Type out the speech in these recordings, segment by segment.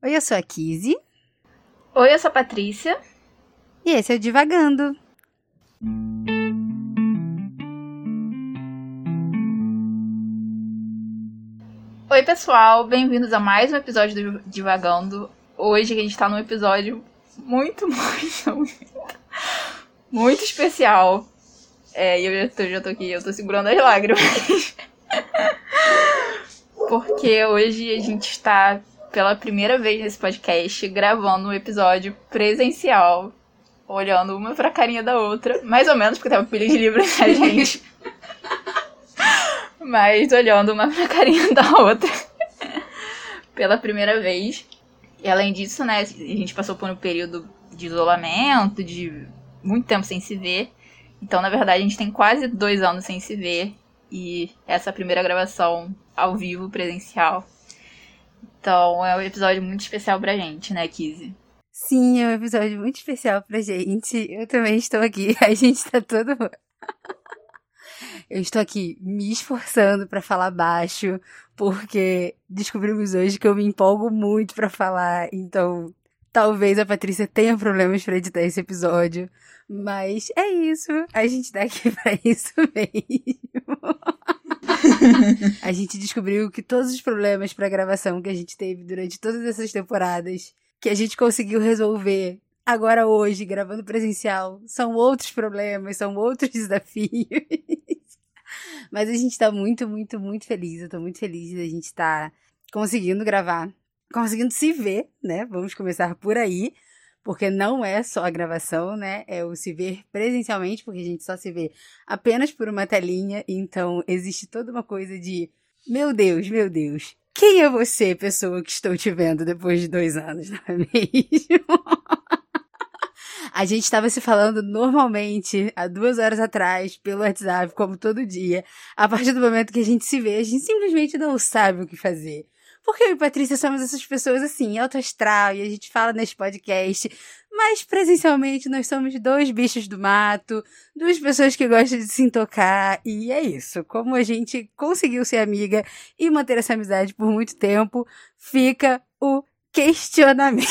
Oi, eu sou a Kizzy. Oi, eu sou a Patrícia. E esse é o Divagando. Oi, pessoal, bem-vindos a mais um episódio do Divagando. Hoje a gente tá num episódio muito, muito, muito, muito especial. É, eu já tô, já tô aqui, eu tô segurando as lágrimas. Porque hoje a gente está, pela primeira vez nesse podcast, gravando um episódio presencial. Olhando uma pra carinha da outra. Mais ou menos, porque tava pilha de livro, né, gente? Mas olhando uma pra carinha da outra. pela primeira vez. E além disso, né, a gente passou por um período de isolamento, de muito tempo sem se ver. Então, na verdade, a gente tem quase dois anos sem se ver. E essa primeira gravação ao vivo, presencial. Então, é um episódio muito especial pra gente, né, Kizzy? Sim, é um episódio muito especial pra gente. Eu também estou aqui. A gente tá todo. Eu estou aqui me esforçando para falar baixo, porque descobrimos hoje que eu me empolgo muito para falar, então talvez a Patrícia tenha problemas para editar esse episódio, mas é isso, a gente tá aqui para isso mesmo. a gente descobriu que todos os problemas para gravação que a gente teve durante todas essas temporadas, que a gente conseguiu resolver agora hoje, gravando presencial, são outros problemas, são outros desafios. Mas a gente tá muito, muito, muito feliz. Eu tô muito feliz da gente estar tá conseguindo gravar, conseguindo se ver, né? Vamos começar por aí. Porque não é só a gravação, né? É o se ver presencialmente, porque a gente só se vê apenas por uma telinha. Então existe toda uma coisa de: meu Deus, meu Deus, quem é você, pessoa que estou te vendo depois de dois anos, não é mesmo? A gente estava se falando normalmente há duas horas atrás pelo WhatsApp, como todo dia. A partir do momento que a gente se vê, a gente simplesmente não sabe o que fazer. Porque eu e Patrícia somos essas pessoas assim, alto astral, e a gente fala nesse podcast, mas presencialmente nós somos dois bichos do mato, duas pessoas que gostam de se intocar, e é isso. Como a gente conseguiu ser amiga e manter essa amizade por muito tempo, fica o questionamento.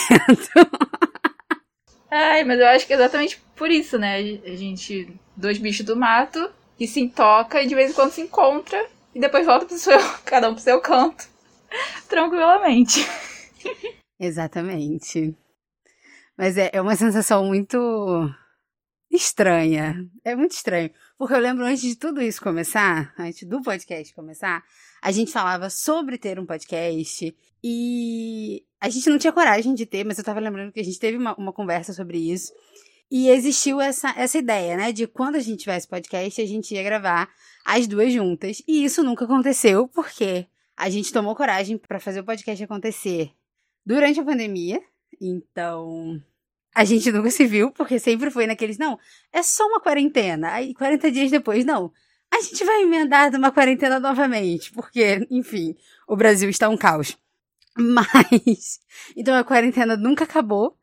Ai, mas eu acho que é exatamente por isso, né? A gente, dois bichos do mato, que se intoca e de vez em quando se encontra e depois volta pro seu, cada um pro seu canto, tranquilamente. Exatamente. Mas é, é uma sensação muito estranha. É muito estranho. Porque eu lembro antes de tudo isso começar, antes do podcast começar, a gente falava sobre ter um podcast e a gente não tinha coragem de ter, mas eu tava lembrando que a gente teve uma, uma conversa sobre isso. E existiu essa, essa ideia, né? De quando a gente tivesse podcast, a gente ia gravar as duas juntas. E isso nunca aconteceu, porque a gente tomou coragem para fazer o podcast acontecer durante a pandemia. Então, a gente nunca se viu, porque sempre foi naqueles, não, é só uma quarentena. Aí, 40 dias depois, não, a gente vai emendar uma quarentena novamente, porque, enfim, o Brasil está um caos. Mas. Então a quarentena nunca acabou.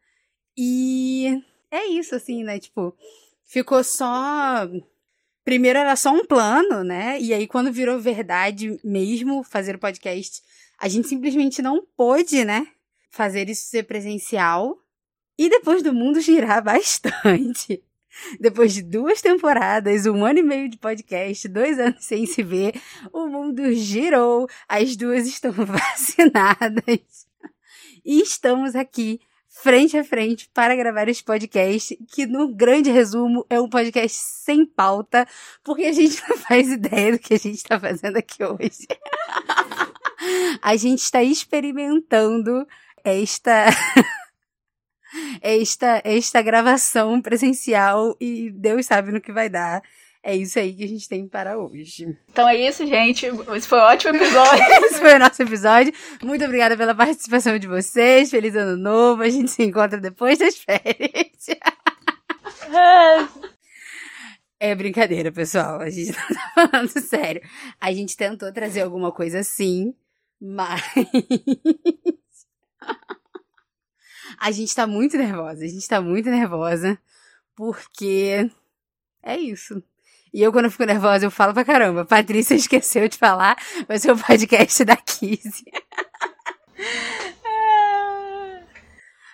E é isso, assim, né? Tipo, ficou só. Primeiro era só um plano, né? E aí, quando virou verdade mesmo fazer o podcast, a gente simplesmente não pôde, né? Fazer isso ser presencial. E depois do mundo girar bastante. Depois de duas temporadas, um ano e meio de podcast, dois anos sem se ver, o mundo girou, as duas estão vacinadas e estamos aqui frente a frente para gravar esse podcast, que no grande resumo é um podcast sem pauta, porque a gente não faz ideia do que a gente está fazendo aqui hoje. a gente está experimentando esta esta, esta gravação presencial e Deus sabe no que vai dar. É isso aí que a gente tem para hoje. Então é isso, gente. Esse foi um ótimo episódio. Esse foi o nosso episódio. Muito obrigada pela participação de vocês. Feliz ano novo. A gente se encontra depois das férias. É brincadeira, pessoal. A gente não tá falando sério. A gente tentou trazer alguma coisa assim, mas. A gente tá muito nervosa, a gente tá muito nervosa, porque é isso. E eu, quando eu fico nervosa, eu falo pra caramba. Patrícia esqueceu de falar, vai ser o podcast da Kizzy.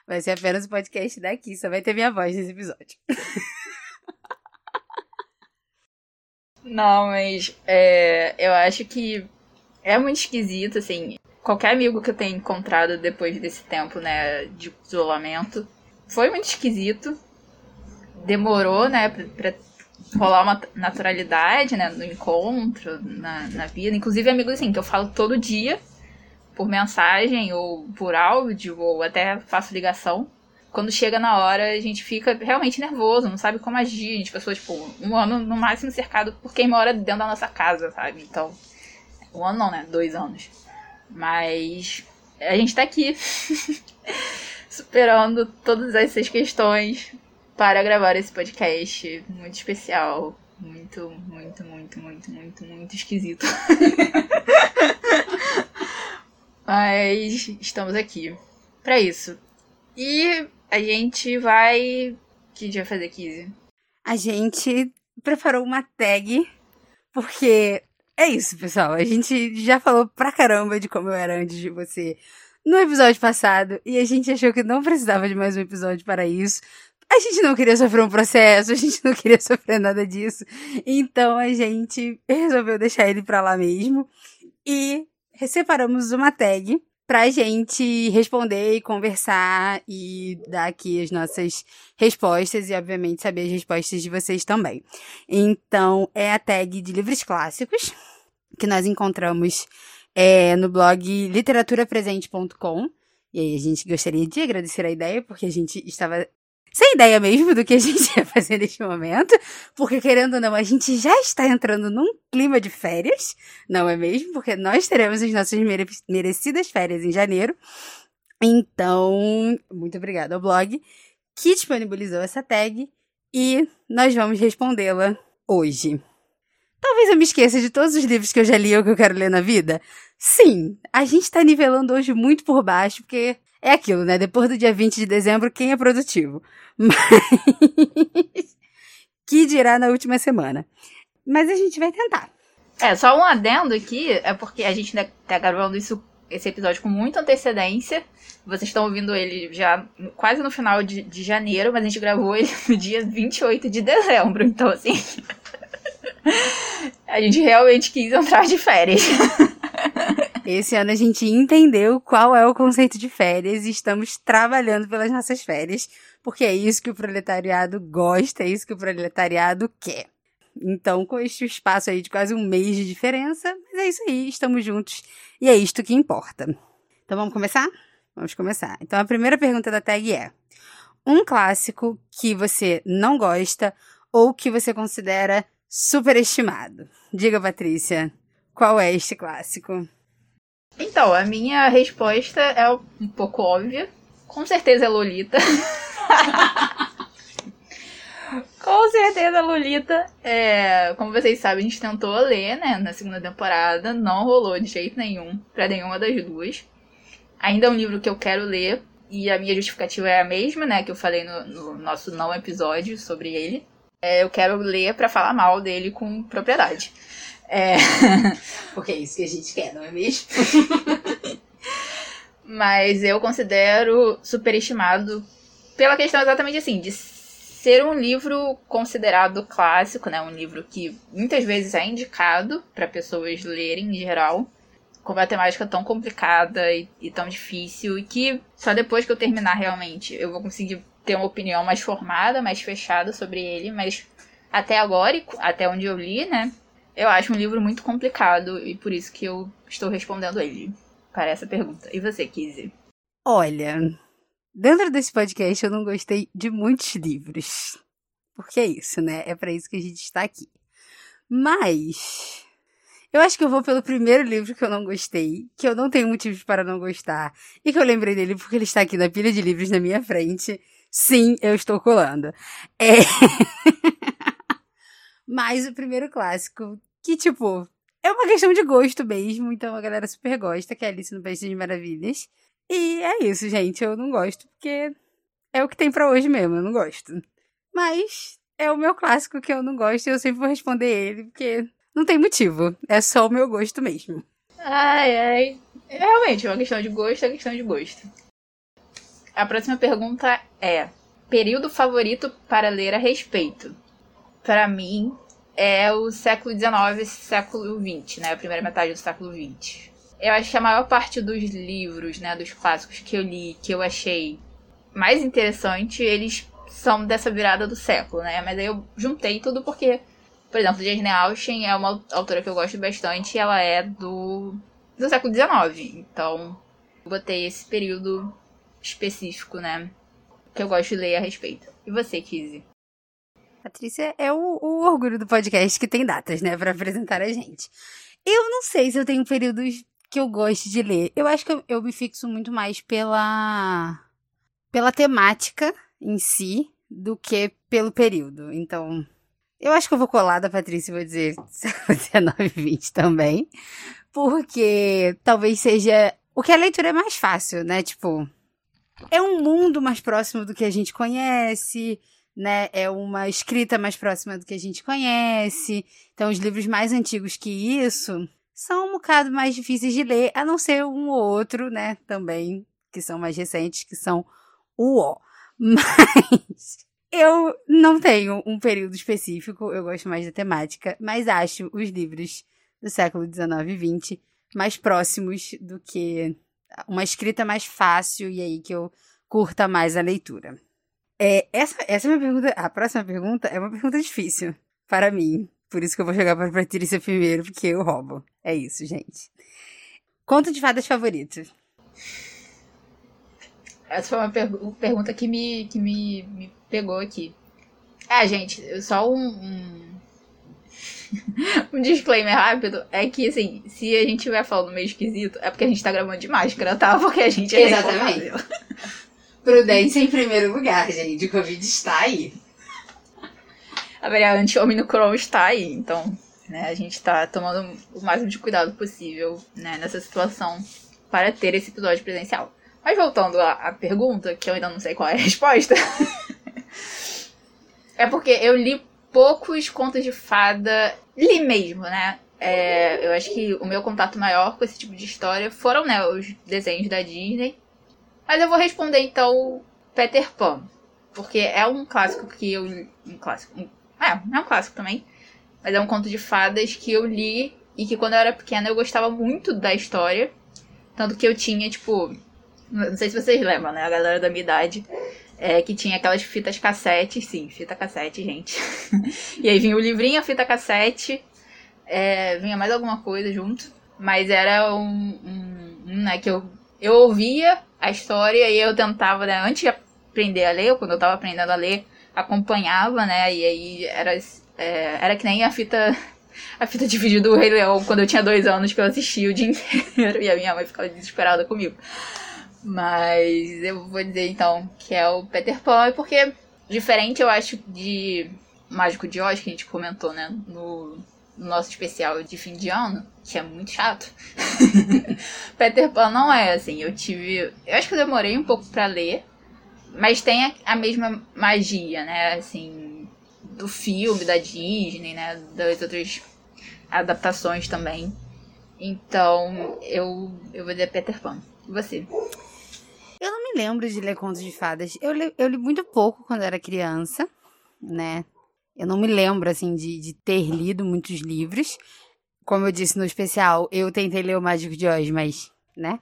Vai ser apenas o podcast daqui, só vai ter minha voz nesse episódio. Não, mas é, eu acho que é muito esquisito, assim. Qualquer amigo que eu tenha encontrado depois desse tempo, né, de isolamento, foi muito esquisito. Demorou, né, pra, pra rolar uma naturalidade, né, no encontro, na, na vida. Inclusive, amigos, assim, que eu falo todo dia, por mensagem, ou por áudio, ou até faço ligação. Quando chega na hora, a gente fica realmente nervoso, não sabe como agir. A gente passou, tipo, um ano no máximo cercado por quem mora dentro da nossa casa, sabe? Então, um ano não, né? Dois anos. Mas a gente tá aqui, superando todas essas questões para gravar esse podcast muito especial. Muito, muito, muito, muito, muito, muito esquisito. Mas estamos aqui para isso. E a gente vai. Que a gente vai fazer, Kizzy? A gente preparou uma tag, porque é isso, pessoal. A gente já falou pra caramba de como eu era antes de você no episódio passado, e a gente achou que não precisava de mais um episódio para isso. A gente não queria sofrer um processo, a gente não queria sofrer nada disso. Então a gente resolveu deixar ele pra lá mesmo. E separamos uma tag pra gente responder e conversar e dar aqui as nossas respostas e, obviamente, saber as respostas de vocês também. Então, é a tag de livros clássicos que nós encontramos é, no blog literaturapresente.com. E aí a gente gostaria de agradecer a ideia, porque a gente estava sem ideia mesmo do que a gente ia fazer neste momento, porque querendo ou não, a gente já está entrando num clima de férias, não é mesmo? Porque nós teremos as nossas mere merecidas férias em janeiro. Então, muito obrigada ao blog que disponibilizou essa tag e nós vamos respondê-la hoje. Talvez eu me esqueça de todos os livros que eu já li ou que eu quero ler na vida. Sim, a gente está nivelando hoje muito por baixo, porque é aquilo, né? Depois do dia 20 de dezembro, quem é produtivo? Mas. que dirá na última semana. Mas a gente vai tentar. É, só um adendo aqui, é porque a gente tá gravando isso, esse episódio com muita antecedência. Vocês estão ouvindo ele já quase no final de, de janeiro, mas a gente gravou ele no dia 28 de dezembro. Então, assim. a gente realmente quis entrar de férias. Esse ano a gente entendeu qual é o conceito de férias e estamos trabalhando pelas nossas férias, porque é isso que o proletariado gosta, é isso que o proletariado quer. Então, com este espaço aí de quase um mês de diferença, mas é isso aí, estamos juntos e é isto que importa. Então vamos começar? Vamos começar. Então a primeira pergunta da tag é: um clássico que você não gosta ou que você considera superestimado? Diga, Patrícia, qual é este clássico? Então, a minha resposta é um pouco óbvia. Com certeza é Lolita. Com certeza, Lolita. É, como vocês sabem, a gente tentou ler, né, na segunda temporada. Não rolou de jeito nenhum para nenhuma das duas. Ainda é um livro que eu quero ler. E a minha justificativa é a mesma, né, que eu falei no, no nosso não episódio sobre ele. É, eu quero ler para falar mal dele com propriedade. É... Porque é isso que a gente quer, não é mesmo? Mas eu considero superestimado pela questão exatamente assim, de ser um livro considerado clássico, né? Um livro que muitas vezes é indicado para pessoas lerem em geral, com uma temática tão complicada e, e, tão difícil, e que só depois que eu terminar realmente eu vou conseguir ter uma opinião mais formada, mais fechada sobre ele, mas até agora, até onde eu li, né? Eu acho um livro muito complicado e por isso que eu estou respondendo ele para essa pergunta. E você, Kizzy? Olha, dentro desse podcast eu não gostei de muitos livros. Porque é isso, né? É para isso que a gente está aqui. Mas eu acho que eu vou pelo primeiro livro que eu não gostei, que eu não tenho motivos para não gostar, e que eu lembrei dele porque ele está aqui na pilha de livros na minha frente. Sim, eu estou colando. É. Mas o primeiro clássico, que, tipo, é uma questão de gosto mesmo, então a galera super gosta, que é Alice no País das Maravilhas. E é isso, gente. Eu não gosto porque é o que tem para hoje mesmo, eu não gosto. Mas é o meu clássico que eu não gosto e eu sempre vou responder ele, porque não tem motivo. É só o meu gosto mesmo. Ai, ai. Realmente, é uma questão de gosto, é questão de gosto. A próxima pergunta é: período favorito para ler a respeito? Para mim, é o século XIX século XX, né? A primeira metade do século XX. Eu acho que a maior parte dos livros, né, dos clássicos que eu li, que eu achei mais interessante, eles são dessa virada do século, né? Mas aí eu juntei tudo porque, por exemplo, Jane Austen é uma autora que eu gosto bastante e ela é do, do século XIX. Então, eu botei esse período específico, né? Que eu gosto de ler a respeito. E você, Kizzy? Patrícia é o, o orgulho do podcast que tem datas, né, para apresentar a gente. Eu não sei se eu tenho períodos que eu gosto de ler. Eu acho que eu, eu me fixo muito mais pela pela temática em si do que pelo período. Então, eu acho que eu vou colar da Patrícia e vou dizer 19 e 20 também. Porque talvez seja. O que a leitura é mais fácil, né? Tipo, é um mundo mais próximo do que a gente conhece, né? É uma escrita mais próxima do que a gente conhece. Então, os livros mais antigos que isso são um bocado mais difíceis de ler, a não ser um ou outro, né? Também, que são mais recentes, que são o ó. Mas eu não tenho um período específico, eu gosto mais da temática, mas acho os livros do século XIX e XX mais próximos do que uma escrita mais fácil e aí que eu curta mais a leitura. É, essa, essa é uma pergunta. A próxima pergunta é uma pergunta difícil para mim. Por isso que eu vou jogar para a Patrícia primeiro, porque eu roubo. É isso, gente. Conto de fadas favorito. Essa foi uma pergu pergunta que me, que me, me pegou aqui. Ah, gente, só um, um, um, disclaimer rápido é que, assim, se a gente estiver falando meio esquisito, é porque a gente tá gravando de máscara, tá? Porque a gente é Exatamente. Prudência em primeiro lugar, gente. O Covid está aí. A variante Omicron está aí, então, né, a gente tá tomando o máximo de cuidado possível, né, nessa situação para ter esse episódio presencial. Mas voltando à, à pergunta, que eu ainda não sei qual é a resposta. é porque eu li poucos contos de fada. Li mesmo, né? É, eu acho que o meu contato maior com esse tipo de história foram né, os desenhos da Disney. Mas eu vou responder então Peter Pan. Porque é um clássico que eu. Um clássico. Um, é, é um clássico também. Mas é um conto de fadas que eu li e que quando eu era pequena eu gostava muito da história. Tanto que eu tinha, tipo, não sei se vocês lembram, né? A galera da minha idade. É, que tinha aquelas fitas cassete, sim, fita cassete, gente. e aí vinha o livrinho, a fita cassete, é, vinha mais alguma coisa junto. Mas era um, um, um, né, que eu, eu ouvia a história e eu tentava, né, antes de aprender a ler, quando eu tava aprendendo a ler, acompanhava, né, e aí era, é, era que nem a fita a fita de vídeo do Rei Leão quando eu tinha dois anos que eu assistia o dia inteiro e a minha mãe ficava desesperada comigo. Mas eu vou dizer então que é o Peter Pan, porque diferente eu acho de Mágico de Oz, que a gente comentou, né, no, no nosso especial de fim de ano, que é muito chato. Peter Pan não é assim, eu tive, eu acho que eu demorei um pouco para ler, mas tem a, a, mesma magia, né, assim, do filme da Disney, né, das outras adaptações também. Então, eu eu vou dizer Peter Pan. E você? Eu não me lembro de ler contos de fadas. Eu li, eu li muito pouco quando era criança, né? Eu não me lembro, assim, de, de ter lido muitos livros. Como eu disse no especial, eu tentei ler o Mágico de Oz, mas, né?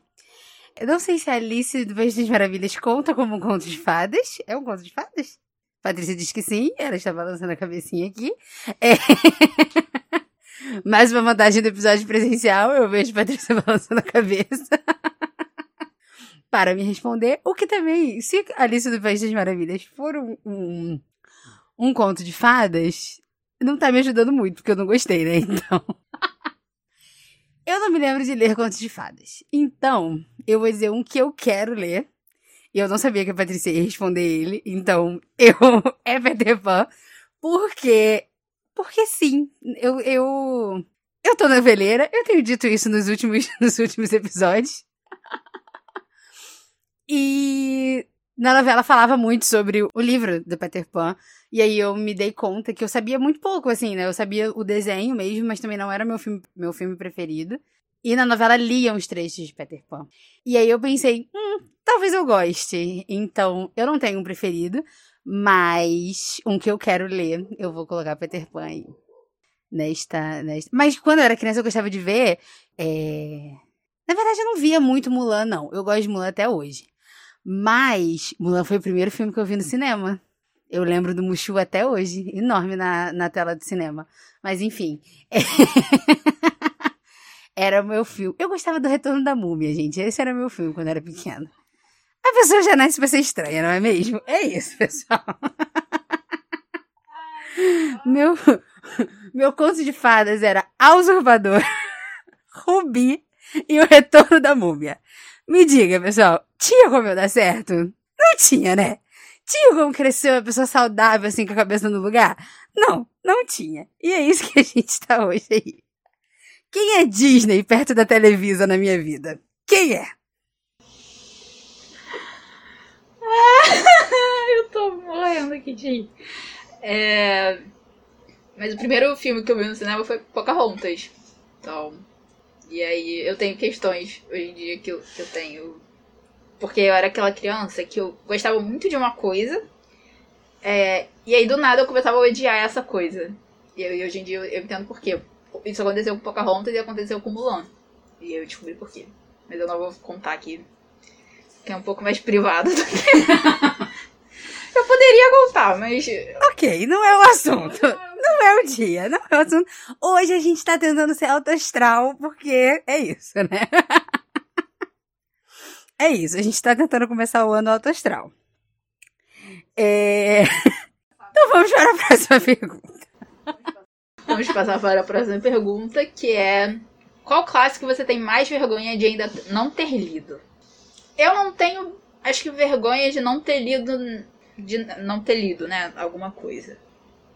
Eu não sei se a Alice do País das Maravilhas conta como um conto de fadas. É um conto de fadas? Patrícia diz que sim, ela está balançando a cabecinha aqui. É... Mais uma vantagem do episódio presencial, eu vejo Patrícia balançando a cabeça para me responder. O que também, se Alice do País das Maravilhas for um, um, um conto de fadas, não tá me ajudando muito, porque eu não gostei, né? Então. eu não me lembro de ler contos de fadas. Então, eu vou dizer um que eu quero ler. E eu não sabia que a Patrícia ia responder ele. Então, eu. É Peter Pan. Porque. Porque sim. Eu. Eu, eu tô na veleira. Eu tenho dito isso nos últimos, nos últimos episódios. E na novela falava muito sobre o livro do Peter Pan. E aí eu me dei conta que eu sabia muito pouco, assim, né? Eu sabia o desenho mesmo, mas também não era meu filme, meu filme preferido. E na novela liam os trechos de Peter Pan. E aí eu pensei, hum, talvez eu goste. Então, eu não tenho um preferido, mas um que eu quero ler, eu vou colocar Peter Pan aí. Nesta, nesta. Mas quando eu era criança, eu gostava de ver. É... Na verdade, eu não via muito Mulan, não. Eu gosto de Mulan até hoje. Mas Mulan foi o primeiro filme que eu vi no cinema. Eu lembro do Mushu até hoje, enorme na, na tela do cinema. Mas enfim. era o meu filme. Eu gostava do Retorno da Múmia, gente. Esse era meu filme quando eu era pequena. A pessoa já nasce pra ser estranha, não é mesmo? É isso, pessoal. meu, meu conto de fadas era A Usurpador, Rubi e o Retorno da Múmia. Me diga, pessoal, tinha como eu dar certo? Não tinha, né? Tinha como crescer uma pessoa saudável, assim, com a cabeça no lugar? Não, não tinha. E é isso que a gente tá hoje aí. Quem é Disney perto da Televisa na minha vida? Quem é? eu tô morrendo aqui de é... Mas o primeiro filme que eu vi no cinema foi Pocahontas. Então. E aí eu tenho questões hoje em dia que eu, que eu tenho. Porque eu era aquela criança que eu gostava muito de uma coisa. É... E aí do nada eu começava a odiar essa coisa. E, eu, e hoje em dia eu, eu entendo por quê. Isso aconteceu com Pocahontas e aconteceu com Mulan. E eu descobri por quê. Mas eu não vou contar aqui. Que é um pouco mais privado do que. eu poderia contar, mas. Ok, não é o assunto. Não é o dia, não é o assunto. Hoje a gente tá tentando ser alto astral, porque é isso, né? É isso, a gente tá tentando começar o ano alto astral. É... Então vamos para a próxima pergunta. Vamos passar para a próxima pergunta, que é qual clássico você tem mais vergonha de ainda não ter lido? Eu não tenho, acho que vergonha de não ter lido, de não ter lido, né, alguma coisa.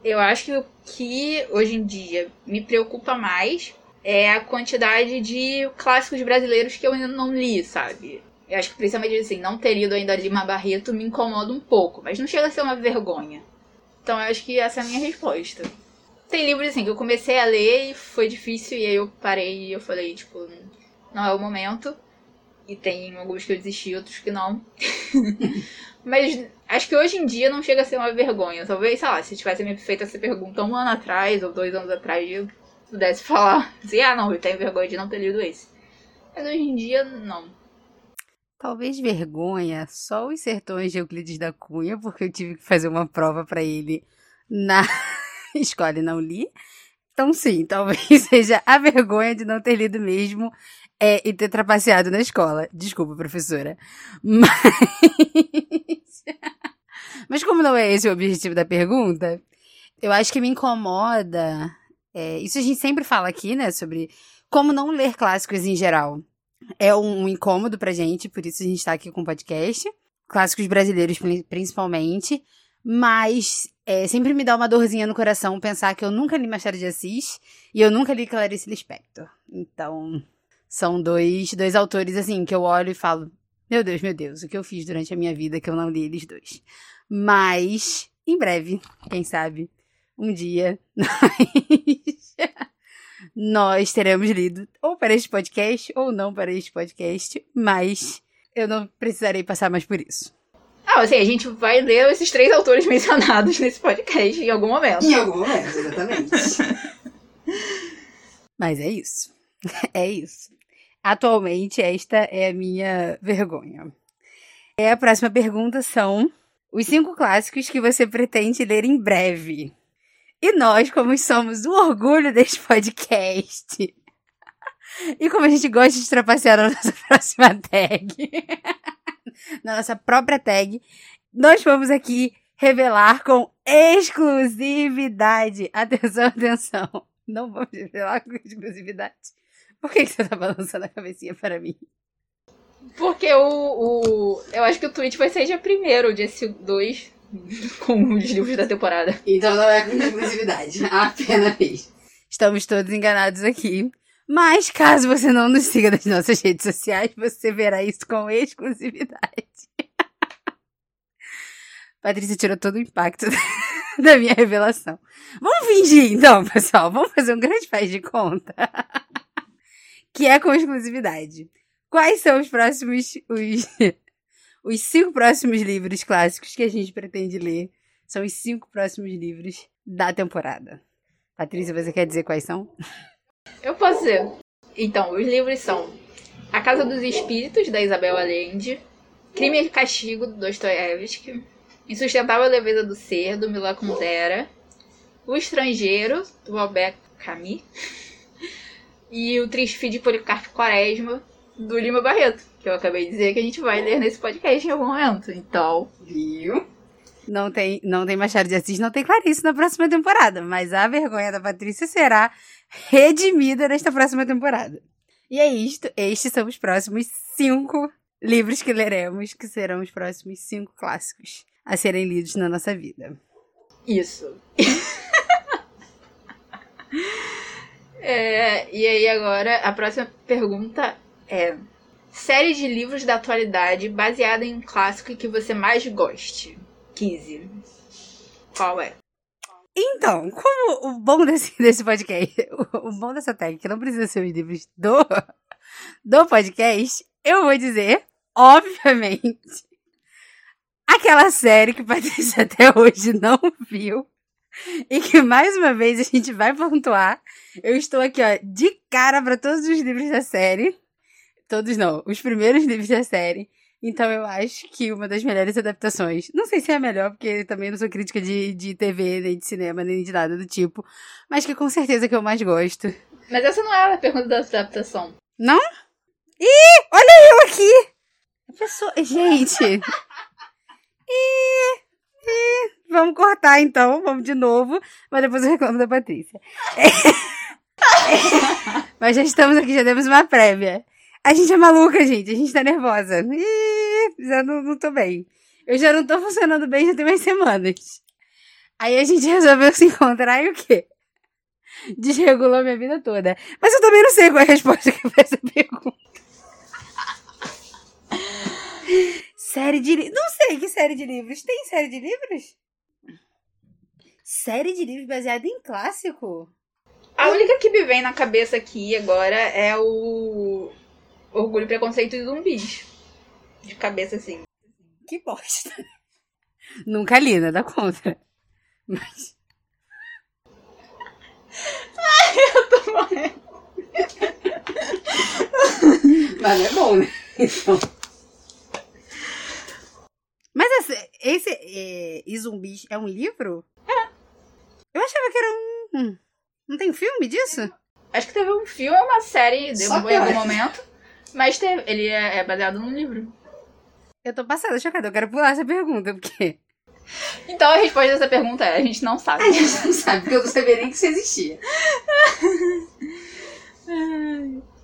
Eu acho que o que hoje em dia me preocupa mais é a quantidade de clássicos brasileiros que eu ainda não li, sabe? Eu acho que principalmente assim, não ter lido ainda Lima Barreto me incomoda um pouco, mas não chega a ser uma vergonha. Então eu acho que essa é a minha resposta. Tem livros assim que eu comecei a ler e foi difícil, e aí eu parei e eu falei, tipo, não é o momento. E tem alguns que eu desisti, outros que não. Mas acho que hoje em dia não chega a ser uma vergonha. Talvez, sei lá, se tivesse me feito essa pergunta um ano atrás ou dois anos atrás, eu pudesse falar assim, ah não, eu tenho vergonha de não ter lido esse. Mas hoje em dia, não. Talvez vergonha só os sertões de Euclides da Cunha, porque eu tive que fazer uma prova para ele na escola e não li. Então, sim, talvez seja a vergonha de não ter lido mesmo é, e ter trapaceado na escola. Desculpa, professora. Mas. Mas, como não é esse o objetivo da pergunta, eu acho que me incomoda. É, isso a gente sempre fala aqui, né? Sobre como não ler clássicos em geral. É um, um incômodo pra gente, por isso a gente tá aqui com o podcast. Clássicos brasileiros, principalmente. Mas é, sempre me dá uma dorzinha no coração pensar que eu nunca li Machado de Assis e eu nunca li Clarice Lispector. Então, são dois, dois autores, assim, que eu olho e falo: Meu Deus, meu Deus, o que eu fiz durante a minha vida que eu não li eles dois. Mas, em breve, quem sabe, um dia, nós, nós teremos lido ou para este podcast ou não para este podcast, mas eu não precisarei passar mais por isso. Ah, assim, a gente vai ler esses três autores mencionados nesse podcast em algum momento. Em algum momento, exatamente. Mas é isso. É isso. Atualmente, esta é a minha vergonha. E a próxima pergunta são os cinco clássicos que você pretende ler em breve. E nós, como somos o orgulho deste podcast, e como a gente gosta de trapacear na nossa próxima tag, na nossa própria tag, nós vamos aqui revelar com exclusividade. Atenção, atenção. Não vamos revelar com exclusividade. Por que, você tá balançando a cabecinha para mim? Porque o, o. Eu acho que o tweet vai ser dia primeiro, o dia 2, com os livros da temporada. Então não é com exclusividade. Apenas. Estamos todos enganados aqui. Mas caso você não nos siga nas nossas redes sociais, você verá isso com exclusividade. Patrícia tirou todo o impacto da minha revelação. Vamos fingir então, pessoal. Vamos fazer um grande faz de conta. que é com exclusividade. Quais são os próximos os, Os cinco próximos livros clássicos que a gente pretende ler são os cinco próximos livros da temporada. Patrícia, você quer dizer quais são? Eu posso dizer. Então, os livros são A Casa dos Espíritos, da Isabel Allende, Crime e Castigo, do Dostoiévski, Insustentável Leveza do Ser, do Milan Kundera, O Estrangeiro, do Albert Camus, e O Triste de Policarpo Quaresma, do Lima Barreto, que eu acabei de dizer que a gente vai ler nesse podcast em algum momento. Então, viu? Não tem, não tem Machado de Assis, não tem Clarice na próxima temporada, mas a vergonha da Patrícia será redimida nesta próxima temporada. E é isto, estes são os próximos cinco livros que leremos, que serão os próximos cinco clássicos a serem lidos na nossa vida. Isso. é, e aí agora a próxima pergunta é série de livros da atualidade baseada em um clássico que você mais goste. 15. Qual é? Então, como o bom desse, desse podcast, o, o bom dessa técnica não precisa ser os livros do, do podcast, eu vou dizer, obviamente, aquela série que Patrícia até hoje não viu. E que mais uma vez a gente vai pontuar. Eu estou aqui, ó, de cara para todos os livros da série. Todos não, os primeiros livros da série. Então eu acho que uma das melhores adaptações, não sei se é a melhor, porque também não sou crítica de, de TV, nem de cinema, nem de nada do tipo, mas que com certeza que eu mais gosto. Mas essa não é a pergunta da adaptação. Não? Ih, olha eu aqui! A pessoa. Gente! Ih, ih, vamos cortar então, vamos de novo, mas depois eu reclamo da Patrícia. mas já estamos aqui, já demos uma prévia. A gente é maluca, gente. A gente tá nervosa. Ih, já não, não tô bem. Eu já não tô funcionando bem já tem umas semanas. Aí a gente resolveu se encontrar e o quê? Desregulou minha vida toda. Mas eu também não sei qual é a resposta que vai essa pergunta. série de livros. Não sei que série de livros. Tem série de livros? Série de livros baseada em clássico? A única que me vem na cabeça aqui agora é o Orgulho, Preconceito e Zumbis. De cabeça assim. Que bosta. Nunca li, nada contra. Mas. Ai, eu tô morrendo. Mas é bom, né? Então. Mas esse, esse é, E Zumbis é um livro? É. Eu achava que era um. Não tem filme disso? Acho que teve um filme, uma série, deu em algum momento. Mas teve, ele é, é baseado num livro. Eu tô passada, chocada. Eu quero pular essa pergunta, porque. Então a resposta dessa pergunta é: a gente não sabe. A gente não sabe, porque eu não sabia nem que isso existia.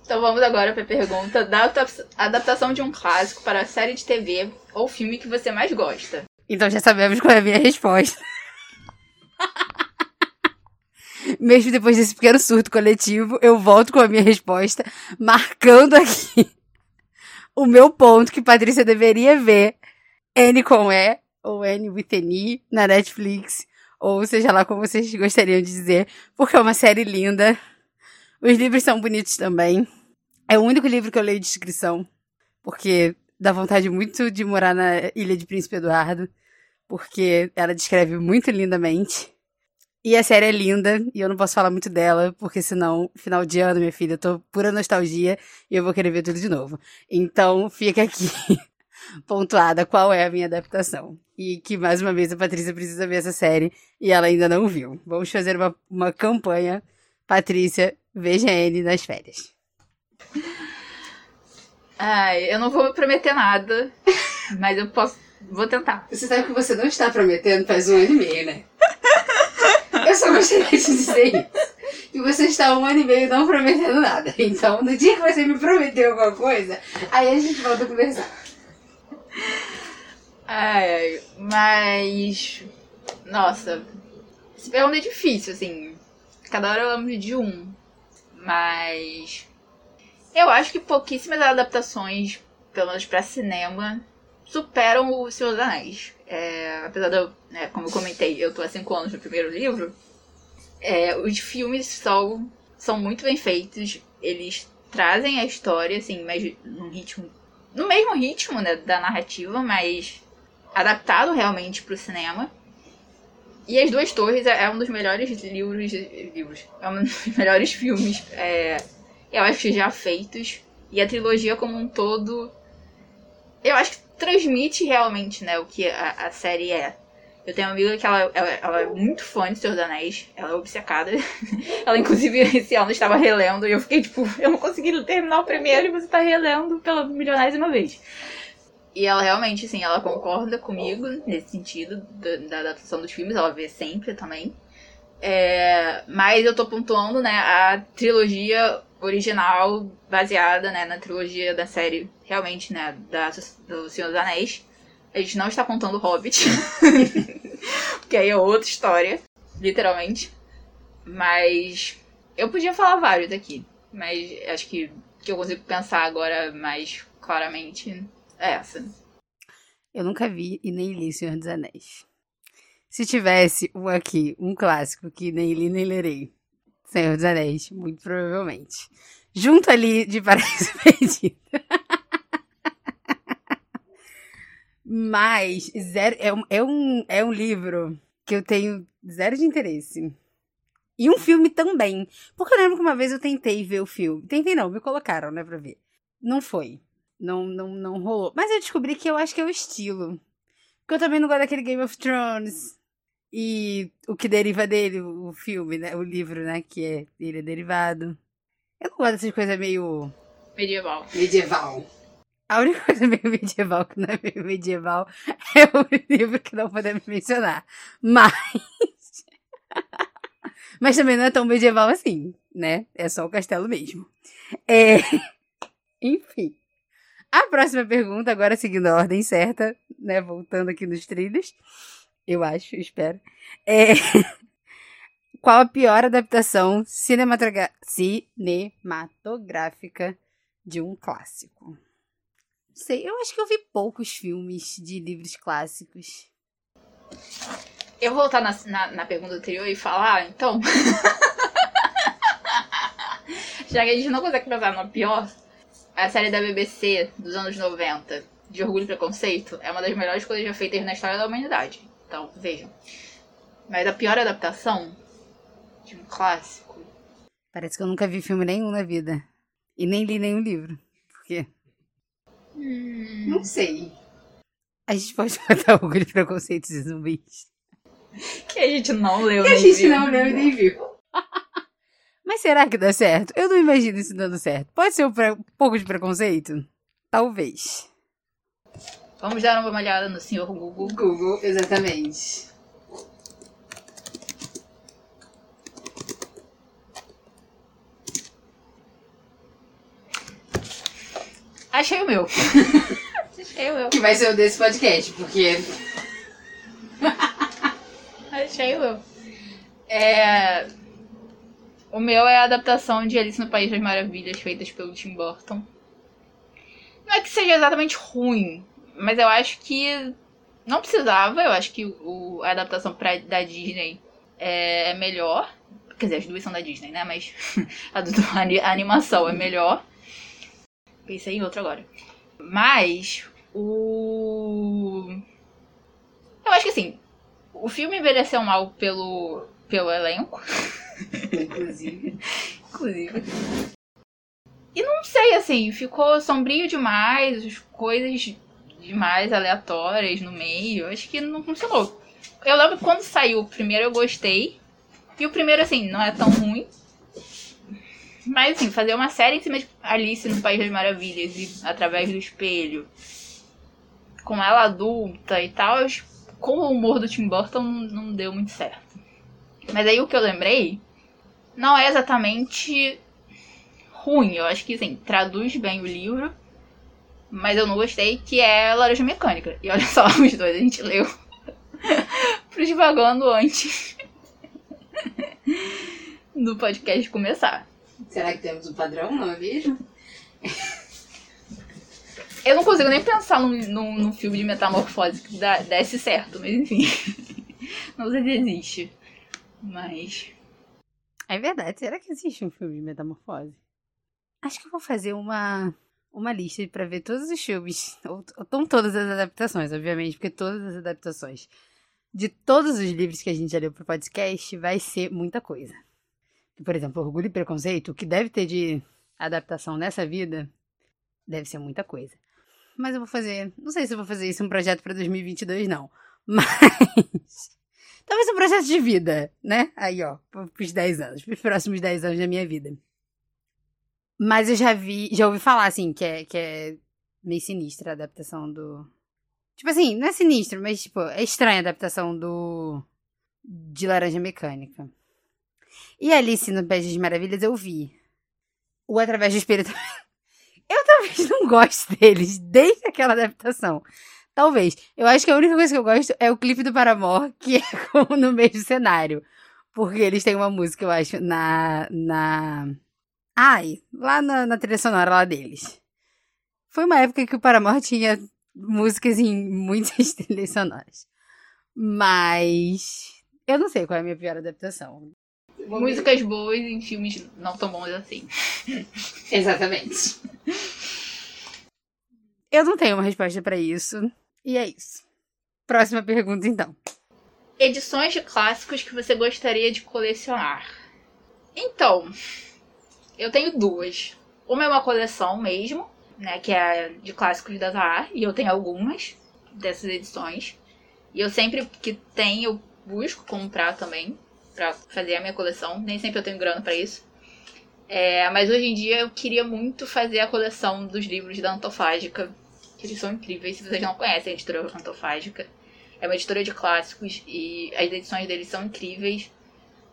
então vamos agora pra pergunta da adaptação de um clássico para a série de TV ou filme que você mais gosta. Então já sabemos qual é a minha resposta. Mesmo depois desse pequeno surto coletivo, eu volto com a minha resposta, marcando aqui o meu ponto que Patrícia deveria ver N com E, ou N with N, na Netflix, ou seja lá como vocês gostariam de dizer, porque é uma série linda. Os livros são bonitos também. É o único livro que eu leio de descrição, porque dá vontade muito de morar na Ilha de Príncipe Eduardo, porque ela descreve muito lindamente. E a série é linda, e eu não posso falar muito dela, porque senão, final de ano, minha filha, eu tô pura nostalgia e eu vou querer ver tudo de novo. Então, fica aqui pontuada qual é a minha adaptação. E que, mais uma vez, a Patrícia precisa ver essa série e ela ainda não viu. Vamos fazer uma, uma campanha. Patrícia, veja ele nas férias. Ai, eu não vou prometer nada, mas eu posso. Vou tentar. Você sabe que você não está prometendo faz um ano e meio, né? Só gostaria de dizer isso. Que você está um ano e meio não prometendo nada. Então, no dia que você me prometeu alguma coisa, aí a gente volta a conversar. Ai, mas. Nossa. Esse pergunta é difícil, assim. Cada hora eu lembro de um. Mas. Eu acho que pouquíssimas adaptações, pelo menos pra cinema, superam o Senhor dos Anéis. É, apesar de eu, né, como eu comentei, eu tô há 5 anos no primeiro livro, é, os filmes são, são muito bem feitos, eles trazem a história, assim, mas num ritmo no mesmo ritmo né, da narrativa, mas adaptado realmente para o cinema. E As Duas Torres é, é um dos melhores livros, livros é um dos melhores filmes, é, eu acho já feitos. E a trilogia como um todo, eu acho que transmite realmente, né, o que a, a série é. Eu tenho uma amiga que ela, ela, ela, é muito fã de Senhor dos Anéis, ela é obcecada. ela, inclusive, esse ano estava relendo e eu fiquei tipo, eu não consegui terminar o primeiro e você está relendo pela milionésima vez. E ela realmente, assim, ela concorda comigo nesse sentido da, da adaptação dos filmes, ela vê sempre também. É, mas eu tô pontuando, né, a trilogia original baseada, né, na trilogia da série, realmente, né, da, do Senhor dos Anéis. A gente não está contando Hobbit, porque aí é outra história, literalmente. Mas eu podia falar vários aqui, mas acho que que eu consigo pensar agora mais claramente é essa. Eu nunca vi e nem li Senhor dos Anéis. Se tivesse um aqui, um clássico que nem li nem lerei, Senhor dos Anéis, muito provavelmente. Junto ali de Paraíso Perdido. Mas zero, é, um, é, um, é um livro que eu tenho zero de interesse. E um filme também. Porque eu lembro que uma vez eu tentei ver o filme. Tentei não, me colocaram, né, pra ver. Não foi. Não, não, não rolou. Mas eu descobri que eu acho que é o estilo. Porque eu também não gosto daquele Game of Thrones. E o que deriva dele, o filme, né? O livro, né? Que é, ele é derivado. Eu não gosto dessas coisas meio. Medieval. Medieval. A única coisa meio medieval que não é meio medieval é o livro que não podemos mencionar. Mas. Mas também não é tão medieval assim, né? É só o castelo mesmo. É. Enfim. A próxima pergunta, agora seguindo a ordem certa, né? Voltando aqui nos trilhos. Eu acho, espero. É. Qual a pior adaptação cinematográfica de um clássico? Sei, eu acho que eu vi poucos filmes de livros clássicos. Eu vou voltar na, na, na pergunta anterior e falar, então. Já que a gente não consegue pensar no pior, a série da BBC dos anos 90, de Orgulho e Preconceito, é uma das melhores coisas já feitas na história da humanidade. Então, vejam. Mas a pior adaptação de um clássico. Parece que eu nunca vi filme nenhum na vida. E nem li nenhum livro. Por quê? Hum... Não sei. A gente pode botar Orgulho e Preconceitos e Zumbis. Que a gente não leu que nem a gente viu. não leu e nem viu. Mas será que dá certo? Eu não imagino isso dando certo. Pode ser um, pre- um pouco de preconceito? Talvez. Vamos dar uma olhada no senhor Google. Google, exatamente. Achei o meu. Achei o meu. Que vai ser o desse podcast, porque. Achei o meu. É... O meu é a adaptação de Alice no País das Maravilhas, feitas pelo Tim Burton. Não é que seja exatamente ruim, mas eu acho que não precisava. Eu acho que o, a adaptação pra, da Disney é, é melhor. Quer dizer, as duas são da Disney, né? Mas a, do, a animação é melhor. Pensei em outro agora. Mas o. Eu acho que assim, o filme envelheceu mal pelo, pelo elenco. Inclusive. Inclusive. E não sei, assim, ficou sombrio demais, as coisas demais aleatórias no meio. Acho que não funcionou. Eu lembro que quando saiu o primeiro eu gostei. E o primeiro, assim, não é tão ruim. Mas, assim, fazer uma série em cima de Alice no País das Maravilhas e através do espelho, com ela adulta e tal, com o humor do Tim Burton não deu muito certo. Mas aí o que eu lembrei não é exatamente ruim. Eu acho que, assim, traduz bem o livro. Mas eu não gostei, que é Laranja Mecânica. E olha só, os dois a gente leu pro Divagando antes do podcast começar. Será que temos um padrão? Não vejo. Eu não consigo nem pensar num, num, num filme de metamorfose que dá, desse certo, mas enfim. Não sei se existe. Mas. É verdade. Será que existe um filme de metamorfose? Acho que eu vou fazer uma, uma lista para ver todos os filmes, ou, ou todas as adaptações, obviamente, porque todas as adaptações de todos os livros que a gente já leu pro podcast vai ser muita coisa. Por exemplo, Orgulho e Preconceito, o que deve ter de adaptação nessa vida, deve ser muita coisa. Mas eu vou fazer, não sei se vou fazer isso um projeto para 2022 não, mas talvez um projeto de vida, né? Aí, ó, pros 10 anos, pros próximos 10 anos da minha vida. Mas eu já vi, já ouvi falar, assim, que é, que é meio sinistra a adaptação do. Tipo assim, não é sinistro, mas, tipo, é estranha a adaptação do. de Laranja Mecânica. E Alice no País das Maravilhas eu vi. O Através do Espírito. eu talvez não goste deles, desde aquela adaptação. Talvez. Eu acho que a única coisa que eu gosto é o clipe do Paramore, que é como no mesmo cenário. Porque eles têm uma música, eu acho, na. na Ai, lá na, na trilha sonora lá deles. Foi uma época que o Paramore tinha músicas em muitas trilhas sonoras. Mas eu não sei qual é a minha pior adaptação. Músicas boas em filmes não tão bons assim. Exatamente. Eu não tenho uma resposta para isso. E é isso. Próxima pergunta, então. Edições de clássicos que você gostaria de colecionar. Então, eu tenho duas. Uma é uma coleção mesmo, né? Que é de clássicos da Zahar. E eu tenho algumas dessas edições. E eu sempre que tenho, eu busco comprar também. Pra fazer a minha coleção. Nem sempre eu tenho grana para isso. É, mas hoje em dia eu queria muito fazer a coleção dos livros da Antofágica. Que eles são incríveis. Se vocês não conhecem a editora Antofágica. É uma editora de clássicos e as edições deles são incríveis.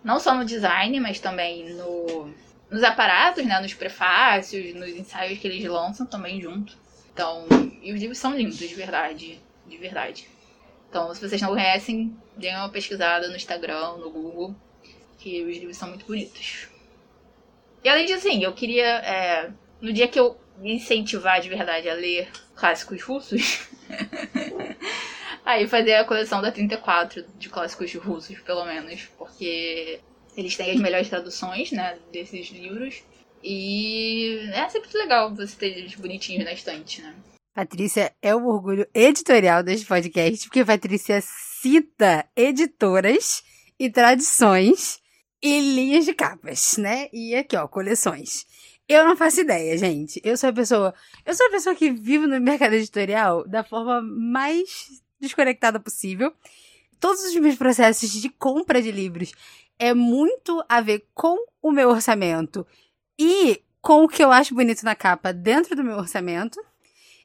Não só no design, mas também no nos aparatos, né, nos prefácios, nos ensaios que eles lançam também junto. Então, e os livros são lindos, de verdade, de verdade. Então, se vocês não conhecem, deem uma pesquisada no Instagram, no Google, que os livros são muito bonitos. E além disso, assim, eu queria, é, no dia que eu me incentivar de verdade a ler clássicos russos, aí fazer a coleção da 34 de clássicos russos, pelo menos, porque eles têm as melhores traduções, né, desses livros. E é sempre legal você ter eles bonitinhos na estante, né? Patrícia é o orgulho editorial deste podcast, porque Patrícia cita editoras e tradições e linhas de capas, né? E aqui, ó, coleções. Eu não faço ideia, gente. Eu sou a pessoa. Eu sou a pessoa que vive no mercado editorial da forma mais desconectada possível. Todos os meus processos de compra de livros é muito a ver com o meu orçamento e com o que eu acho bonito na capa dentro do meu orçamento.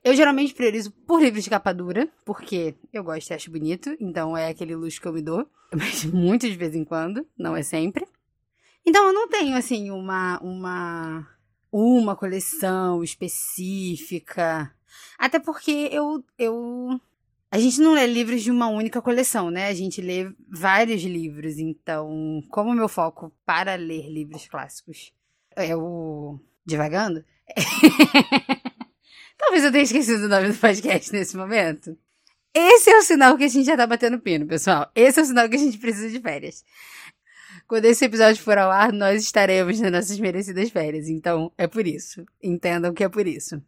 Eu geralmente priorizo por livros de capa dura, porque eu gosto e acho bonito, então é aquele luxo que eu me dou, mas muito de vez em quando, não é sempre. Então eu não tenho assim uma uma uma coleção específica, até porque eu eu a gente não lê livros de uma única coleção, né? A gente lê vários livros. Então, como meu foco para ler livros clássicos é o Divagando, talvez eu tenha esquecido o nome do podcast nesse momento. Esse é o sinal que a gente já tá batendo pino, pessoal. Esse é o sinal que a gente precisa de férias. Quando esse episódio for ao ar, nós estaremos nas nossas merecidas férias. Então, é por isso. Entendam que é por isso.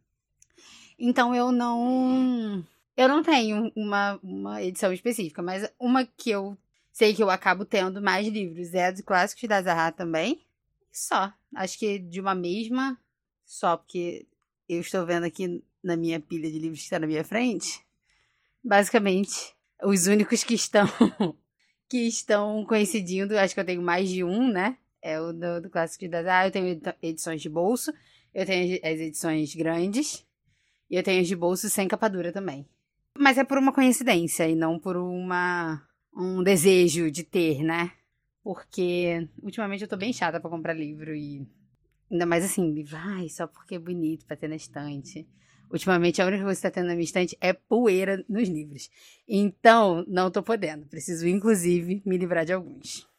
Então, eu não eu não tenho uma, uma edição específica, mas uma que eu sei que eu acabo tendo mais livros é a dos clássicos da Zahra também. Só. Acho que de uma mesma, só porque eu estou vendo aqui na minha pilha de livros que está na minha frente. Basicamente, os únicos que estão que estão coincidindo, acho que eu tenho mais de um, né? É o do, do clássico da Zahra. Eu tenho edições de bolso, eu tenho as edições grandes e eu tenho as de bolso sem capa dura também. Mas é por uma coincidência e não por uma um desejo de ter, né? Porque ultimamente eu tô bem chata para comprar livro e ainda mais assim, livro, ai, só porque é bonito pra ter na estante. Ultimamente a única coisa que tá tendo na minha estante é poeira nos livros. Então, não tô podendo. Preciso, inclusive, me livrar de alguns.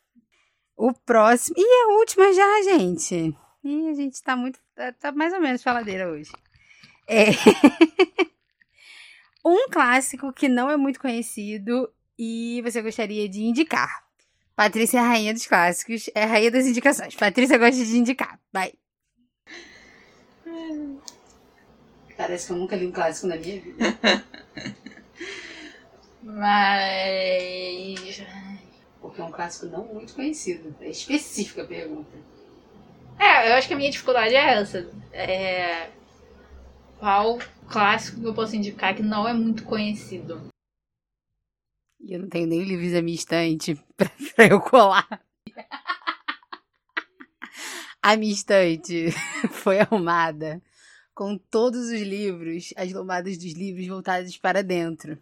O próximo. E a última já, gente. E a gente tá muito. Tá, tá mais ou menos faladeira hoje. É. um clássico que não é muito conhecido e você gostaria de indicar. Patrícia é a rainha dos clássicos, é a rainha das indicações. Patrícia gosta de indicar. Vai. Parece que eu nunca li um clássico na minha vida. Mas. Porque é um clássico não muito conhecido. É específica a pergunta. É, eu acho que a minha dificuldade é essa. É... Qual clássico que eu posso indicar que não é muito conhecido? E eu não tenho nem livros na minha estante pra, pra eu colar. a minha estante foi arrumada com todos os livros, as lomadas dos livros voltadas para dentro.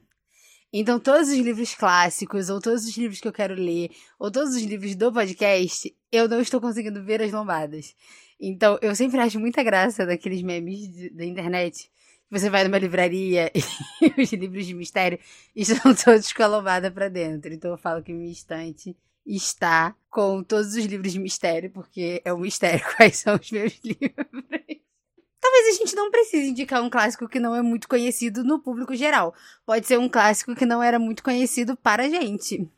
Então, todos os livros clássicos, ou todos os livros que eu quero ler, ou todos os livros do podcast, eu não estou conseguindo ver as lombadas. Então, eu sempre acho muita graça daqueles memes da internet. Você vai numa livraria e os livros de mistério estão todos com a lombada para dentro. Então, eu falo que minha estante está com todos os livros de mistério, porque é um mistério quais são os meus livros. Talvez a gente não precise indicar um clássico que não é muito conhecido no público geral. Pode ser um clássico que não era muito conhecido para a gente.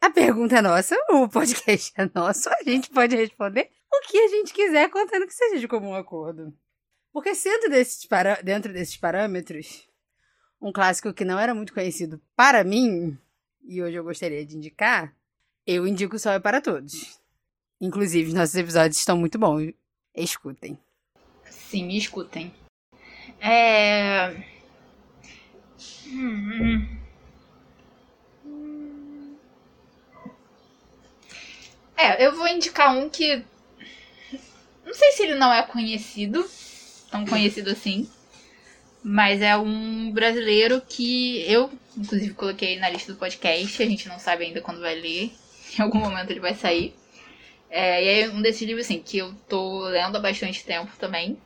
A pergunta é nossa, o podcast é nosso, a gente pode responder o que a gente quiser, contando que seja de comum acordo. Porque sendo desses para... dentro desses parâmetros, um clássico que não era muito conhecido para mim, e hoje eu gostaria de indicar, eu indico Sol é para Todos. Inclusive, nossos episódios estão muito bons. Escutem. Sim, escutem. É. Hum. É, eu vou indicar um que. Não sei se ele não é conhecido, tão conhecido assim. Mas é um brasileiro que eu, inclusive, coloquei na lista do podcast. A gente não sabe ainda quando vai ler. Em algum momento ele vai sair. É, e é um desses livros, assim, que eu tô lendo há bastante tempo também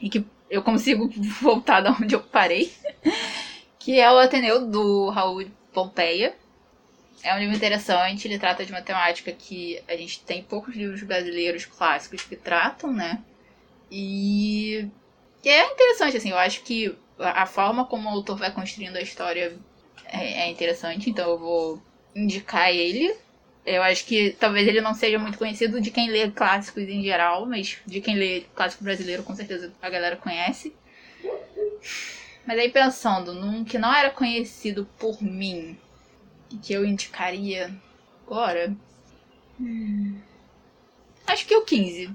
e que eu consigo voltar da onde eu parei, que é o Ateneu do Raul Pompeia. É um livro interessante, ele trata de uma temática que a gente tem poucos livros brasileiros clássicos que tratam, né? E, e é interessante, assim, eu acho que a forma como o autor vai construindo a história é, é interessante, então eu vou indicar ele eu acho que talvez ele não seja muito conhecido de quem lê clássicos em geral, mas de quem lê clássico brasileiro, com certeza a galera conhece. Mas aí pensando num que não era conhecido por mim e que eu indicaria agora. Hum, acho que o 15.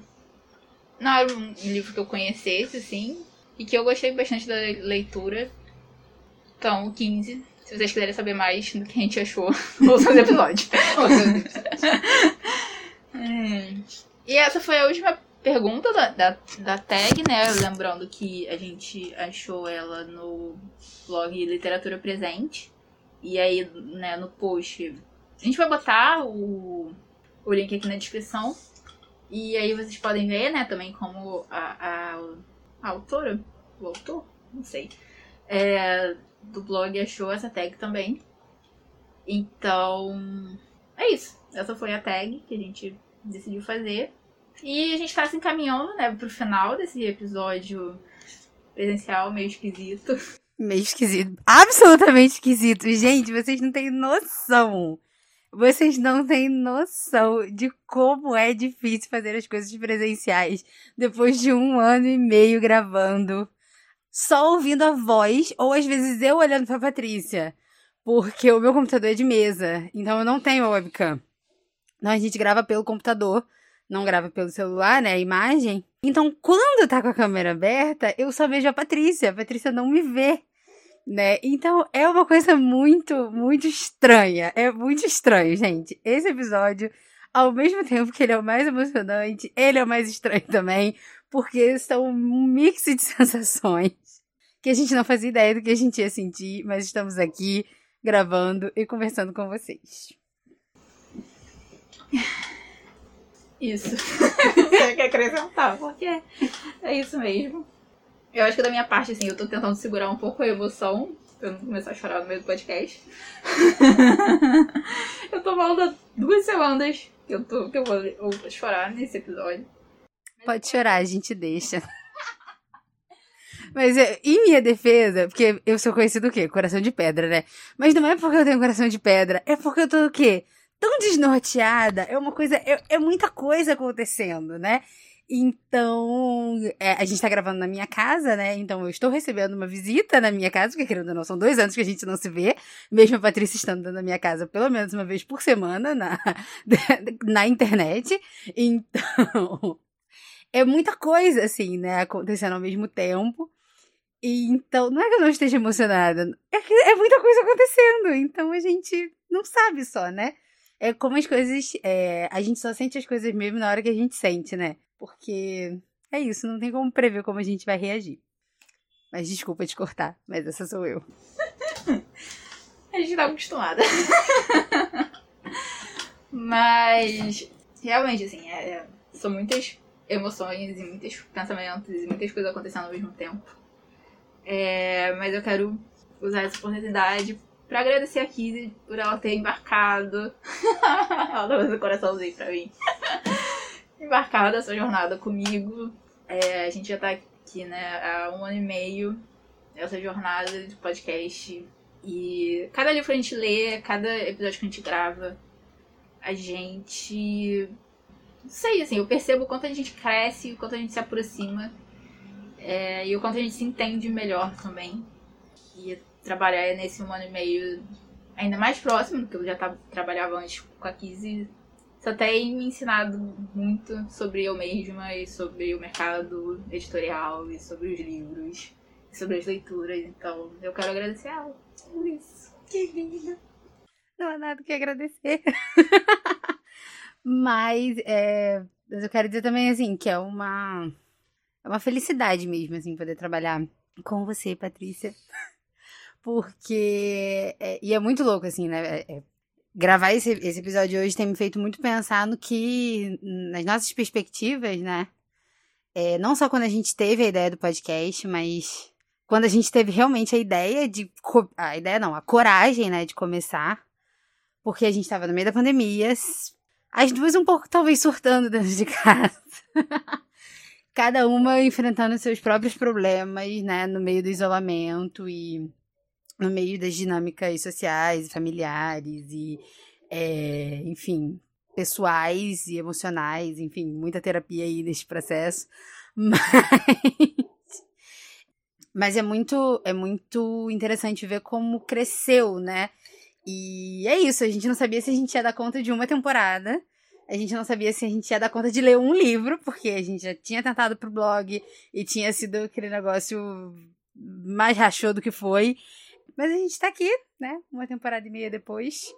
Não era um livro que eu conhecesse, assim, e que eu gostei bastante da leitura. Então, o 15 se vocês quiserem saber mais do que a gente achou, ouçam os episódios. E essa foi a última pergunta da, da, da, tag, né? Lembrando que a gente achou ela no blog Literatura Presente. E aí, né, no post, a gente vai botar o, o link aqui na descrição. E aí vocês podem ver, né, também como a, a, a autora, o autor, não sei, é, do blog achou essa tag também. Então, é isso. Essa foi a tag que a gente decidiu fazer. E a gente tá se encaminhando, né, pro final desse episódio presencial meio esquisito. Meio esquisito. Absolutamente esquisito. Gente, vocês não têm noção. Vocês não têm noção de como é difícil fazer as coisas presenciais depois de um ano e meio gravando só ouvindo a voz, ou às vezes eu olhando pra Patrícia. Porque o meu computador é de mesa, então eu não tenho webcam. Então a gente grava pelo computador, não grava pelo celular, né? A imagem. Então quando tá com a câmera aberta, eu só vejo a Patrícia. A Patrícia não me vê, né? Então é uma coisa muito, muito estranha. É muito estranho, gente. Esse episódio, ao mesmo tempo que ele é o mais emocionante, ele é o mais estranho também, porque são um mix de sensações que a gente não fazia ideia do que a gente ia sentir, mas estamos aqui gravando e conversando com vocês. Isso. Você quer acrescentar? Porque é isso mesmo. Eu acho que da minha parte, assim, eu tô tentando segurar um pouco a emoção pra eu não começar a chorar no meio do podcast. eu tô falando há duas semanas que eu, tô, que eu vou, eu vou chorar nesse episódio. Pode chorar, a gente deixa. Mas é, em minha defesa, porque eu sou conhecido o quê? Coração de pedra, né? Mas não é porque eu tenho coração de pedra, é porque eu tô o quê? Tão desnorteada, é uma coisa, é, é muita coisa acontecendo, né? Então, é, a gente tá gravando na minha casa, né? Então eu estou recebendo uma visita na minha casa, porque querendo ou não, são dois anos que a gente não se vê. Mesmo a Patrícia estando na minha casa pelo menos uma vez por semana na, na internet. Então, é muita coisa, assim, né? Acontecendo ao mesmo tempo. E, então, não é que eu não esteja emocionada, é que é muita coisa acontecendo. Então a gente não sabe só, né? É como as coisas. É, a gente só sente as coisas mesmo na hora que a gente sente, né? Porque é isso, não tem como prever como a gente vai reagir. Mas desculpa te cortar, mas essa sou eu. a gente tá acostumada. mas, realmente, assim, é, é, são muitas emoções e muitos pensamentos e muitas coisas acontecendo ao mesmo tempo. É, mas eu quero usar essa oportunidade pra agradecer a Kizzy por ela ter embarcado. ela tá fazendo coraçãozinho pra mim. embarcado essa jornada comigo. É, a gente já tá aqui, né, há um ano e meio essa jornada de podcast. E cada livro que a gente lê, cada episódio que a gente grava, a gente. Não sei, assim, eu percebo o quanto a gente cresce, o quanto a gente se aproxima. É, e o quanto a gente se entende melhor também. E trabalhar nesse um ano e meio ainda mais próximo do que eu já trabalhava antes com a Kizzy só tem me ensinado muito sobre eu mesma e sobre o mercado editorial e sobre os livros e sobre as leituras. Então, eu quero agradecer a ela por isso. Que linda! Não há nada que agradecer. Mas, é, eu quero dizer também, assim, que é uma, é uma felicidade mesmo, assim, poder trabalhar com você, Patrícia. Porque. É, e é muito louco, assim, né? É, é gravar esse, esse episódio hoje tem me feito muito pensar no que, nas nossas perspectivas, né? É, não só quando a gente teve a ideia do podcast, mas quando a gente teve realmente a ideia de. A ideia não, a coragem, né, de começar. Porque a gente estava no meio da pandemia, as duas um pouco talvez surtando dentro de casa. Cada uma enfrentando seus próprios problemas, né, no meio do isolamento e no meio das dinâmicas sociais, familiares e, é, enfim, pessoais e emocionais, enfim, muita terapia aí nesse processo, mas mas é muito é muito interessante ver como cresceu, né? E é isso, a gente não sabia se a gente ia dar conta de uma temporada. A gente não sabia se a gente ia dar conta de ler um livro, porque a gente já tinha tentado pro blog e tinha sido aquele negócio mais rachou do que foi. Mas a gente tá aqui, né? Uma temporada e meia depois.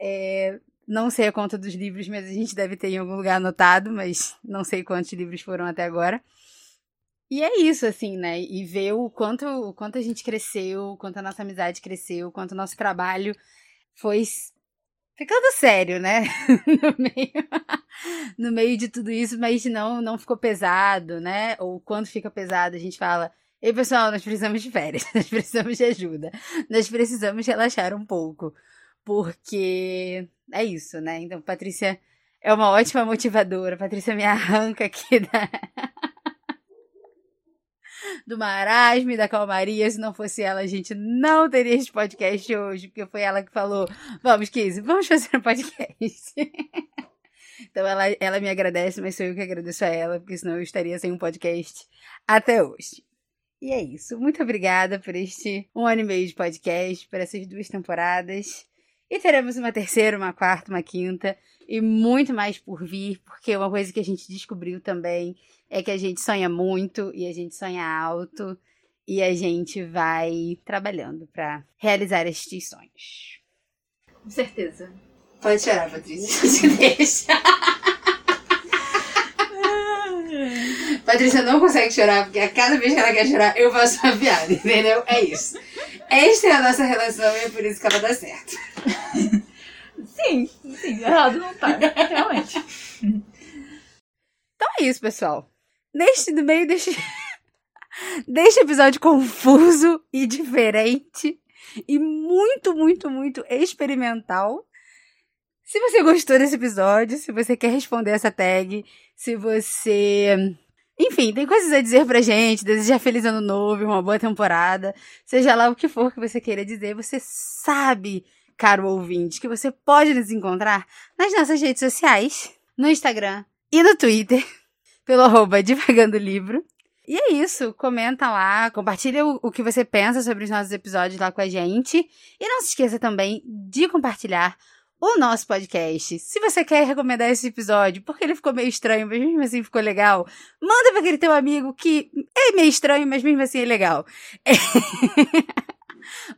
É, não sei a conta dos livros, mas a gente deve ter em algum lugar anotado, mas não sei quantos livros foram até agora. E é isso, assim, né? E ver o quanto, o quanto a gente cresceu, o quanto a nossa amizade cresceu, o quanto o nosso trabalho foi ficando sério, né? no, meio, no meio de tudo isso, mas não, não ficou pesado, né? Ou quando fica pesado, a gente fala Ei, pessoal, nós precisamos de férias, nós precisamos de ajuda, nós precisamos relaxar um pouco, porque é isso, né? Então, Patrícia é uma ótima motivadora, Patrícia me arranca aqui da. do marasmo e da calmaria. Se não fosse ela, a gente não teria esse podcast hoje, porque foi ela que falou: Vamos, Kizzy, vamos fazer um podcast. então ela, ela me agradece, mas sou eu que agradeço a ela, porque senão eu estaria sem um podcast até hoje. E é isso. Muito obrigada por este um ano e meio de podcast, por essas duas temporadas. E teremos uma terceira, uma quarta, uma quinta e muito mais por vir, porque uma coisa que a gente descobriu também é que a gente sonha muito e a gente sonha alto e a gente vai trabalhando para realizar estes sonhos. Com certeza. Pode chorar, Patrícia. Deixa. Patrícia não consegue chorar, porque a cada vez que ela quer chorar, eu faço uma piada, entendeu? É isso. Esta é a nossa relação e é por isso que ela dá certo. Sim, sim, errado não tá, realmente. Então é isso, pessoal. Neste, no meio deste, deste episódio confuso e diferente, e muito, muito, muito experimental, se você gostou desse episódio, se você quer responder essa tag, se você. Enfim, tem coisas a dizer pra gente, desejar feliz ano novo, uma boa temporada, seja lá o que for que você queira dizer, você sabe, caro ouvinte, que você pode nos encontrar nas nossas redes sociais, no Instagram e no Twitter. Pelo arroba Divagando Livro. E é isso, comenta lá, compartilha o, o, que você pensa sobre os nossos episódios lá com a gente. E não se esqueça também de compartilhar o nosso podcast. Se você quer recomendar esse episódio, porque ele ficou meio estranho, mas mesmo assim ficou legal, manda para aquele teu amigo que é meio estranho, mas mesmo assim é legal.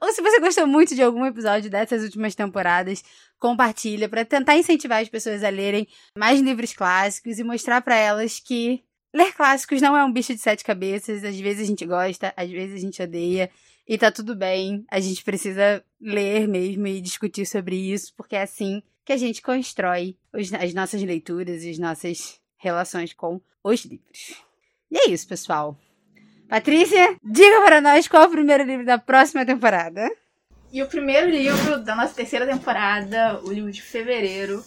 Ou se você gostou muito de algum episódio dessas últimas temporadas, compartilha para tentar incentivar as pessoas a lerem mais livros clássicos e mostrar para elas que ler clássicos não é um bicho de sete cabeças. Às vezes a gente gosta, às vezes a gente odeia. E tá tudo bem, a gente precisa ler mesmo e discutir sobre isso, porque é assim que a gente constrói as nossas leituras e as nossas relações com os livros. E é isso, pessoal. Patrícia, diga para nós qual é o primeiro livro da próxima temporada. E o primeiro livro da nossa terceira temporada, o livro de fevereiro,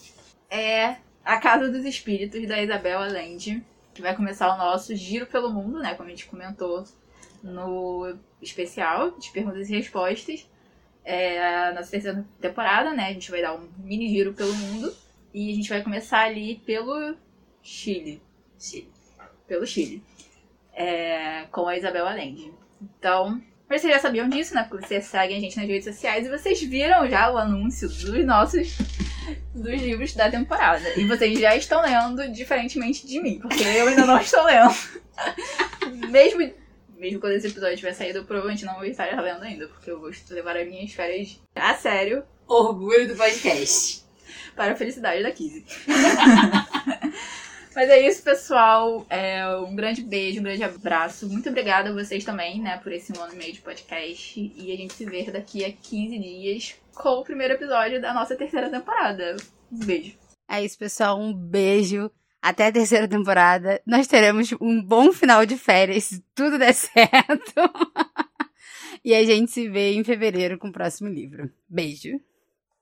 é A Casa dos Espíritos, da Isabel Allende, que vai começar o nosso giro pelo mundo, né? Como a gente comentou no especial de perguntas e respostas. É, na terceira temporada, né? A gente vai dar um mini giro pelo mundo. E a gente vai começar ali pelo Chile. Chile. Pelo Chile. É, com a Isabel Allende. Então, vocês já sabiam disso, né? Porque vocês seguem a gente nas redes sociais e vocês viram já o anúncio dos nossos dos livros da temporada. E vocês já estão lendo, diferentemente de mim, porque eu ainda não estou lendo. Mesmo mesmo quando esse episódio tiver saído, eu provavelmente não vou estar lendo ainda, porque eu vou levar as minhas férias a sério. Orgulho do podcast. Para a felicidade da Kizzy. Mas é isso, pessoal. É, um grande beijo, um grande abraço. Muito obrigada a vocês também, né, por esse ano e meio de podcast. E a gente se vê daqui a 15 dias com o primeiro episódio da nossa terceira temporada. Um beijo. É isso, pessoal. Um beijo até a terceira temporada. Nós teremos um bom final de férias, se tudo der certo. e a gente se vê em fevereiro com o próximo livro. Beijo!